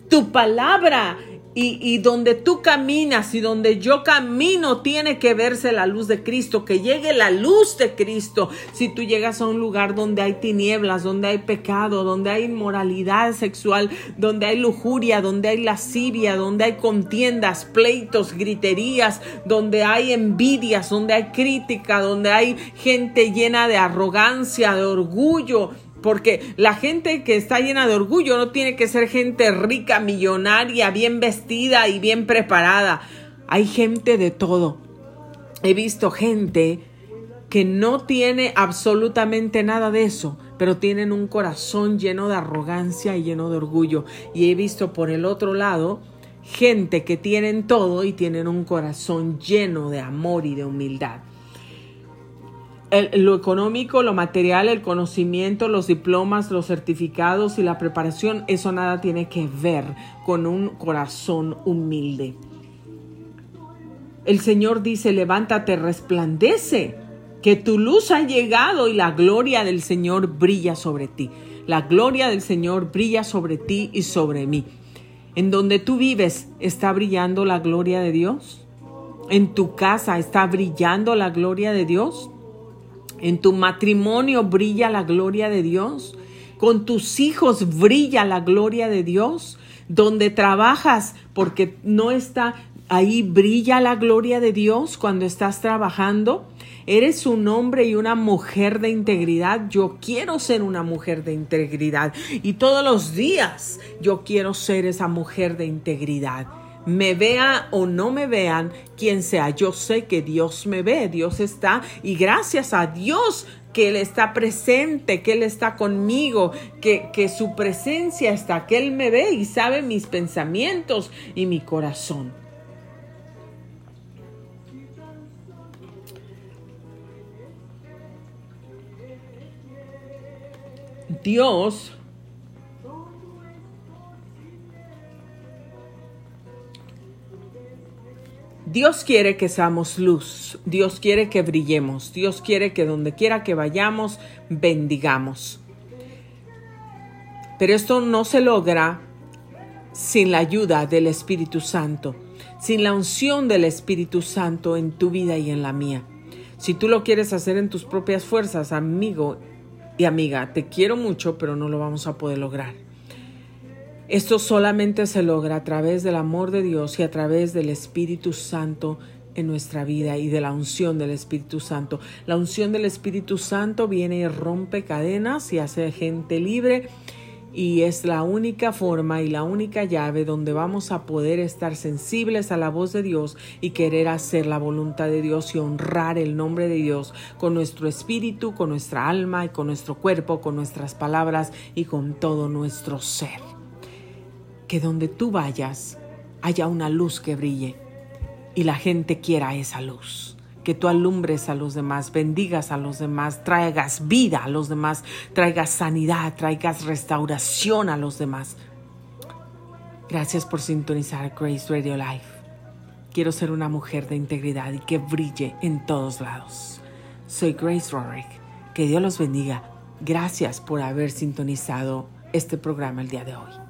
tu palabra y, donde tú caminas y donde yo camino tiene que verse la luz de Cristo, que llegue la luz de Cristo. Si tú llegas a un lugar donde hay tinieblas, donde hay pecado, donde hay inmoralidad sexual, donde hay lujuria, donde hay lascivia, donde hay contiendas, pleitos, griterías, donde hay envidias, donde hay crítica, donde hay gente llena de arrogancia, de orgullo, porque la gente que está llena de orgullo no tiene que ser gente rica, millonaria, bien vestida y bien preparada. Hay gente de todo. He visto gente que no tiene absolutamente nada de eso, pero tienen un corazón lleno de arrogancia y lleno de orgullo. Y he visto por el otro lado gente que tienen todo y tienen un corazón lleno de amor y de humildad lo económico, lo material, el conocimiento, los diplomas, los certificados y la preparación, eso nada tiene que ver con un corazón humilde. El Señor dice, levántate, resplandece, que tu luz ha llegado y la gloria del Señor brilla sobre ti. La gloria del Señor brilla sobre ti y sobre mí. En donde tú vives, ¿está brillando la gloria de Dios? ¿En tu casa está brillando la gloria de Dios? En tu matrimonio brilla la gloria de Dios. Con tus hijos brilla la gloria de Dios. Donde trabajas, porque no está ahí, brilla la gloria de Dios cuando estás trabajando. Eres un hombre y una mujer de integridad. Yo quiero ser una mujer de integridad. Y todos los días yo quiero ser esa mujer de integridad me vea o no me vean, quien sea, yo sé que Dios me ve, Dios está y gracias a Dios que Él está presente, que Él está conmigo, que, que su presencia está, que Él me ve y sabe mis pensamientos y mi corazón. Dios Dios quiere que seamos luz, Dios quiere que brillemos, Dios quiere que donde quiera que vayamos, bendigamos. Pero esto no se logra sin la ayuda del Espíritu Santo, sin la unción del Espíritu Santo en tu vida y en la mía. Si tú lo quieres hacer en tus propias fuerzas, amigo y amiga, te quiero mucho, pero no lo vamos a poder lograr. Esto solamente se logra a través del amor de Dios y a través del Espíritu Santo en nuestra vida y de la unción del Espíritu Santo. La unción del Espíritu Santo viene y rompe cadenas y hace gente libre y es la única forma y la única llave donde vamos a poder estar sensibles a la voz de Dios y querer hacer la voluntad de Dios y honrar el nombre de Dios con nuestro espíritu, con nuestra alma y con nuestro cuerpo, con nuestras palabras y con todo nuestro ser que donde tú vayas haya una luz que brille y la gente quiera esa luz. que tú alumbres a los demás, bendigas a los demás, traigas vida a los demás, traigas sanidad, traigas restauración a los demás. Gracias por sintonizar Grace Radio Life. Quiero ser una mujer de integridad y que brille en todos lados. Soy Grace Rorick. Que Dios los bendiga. Gracias por haber sintonizado este programa el día de hoy.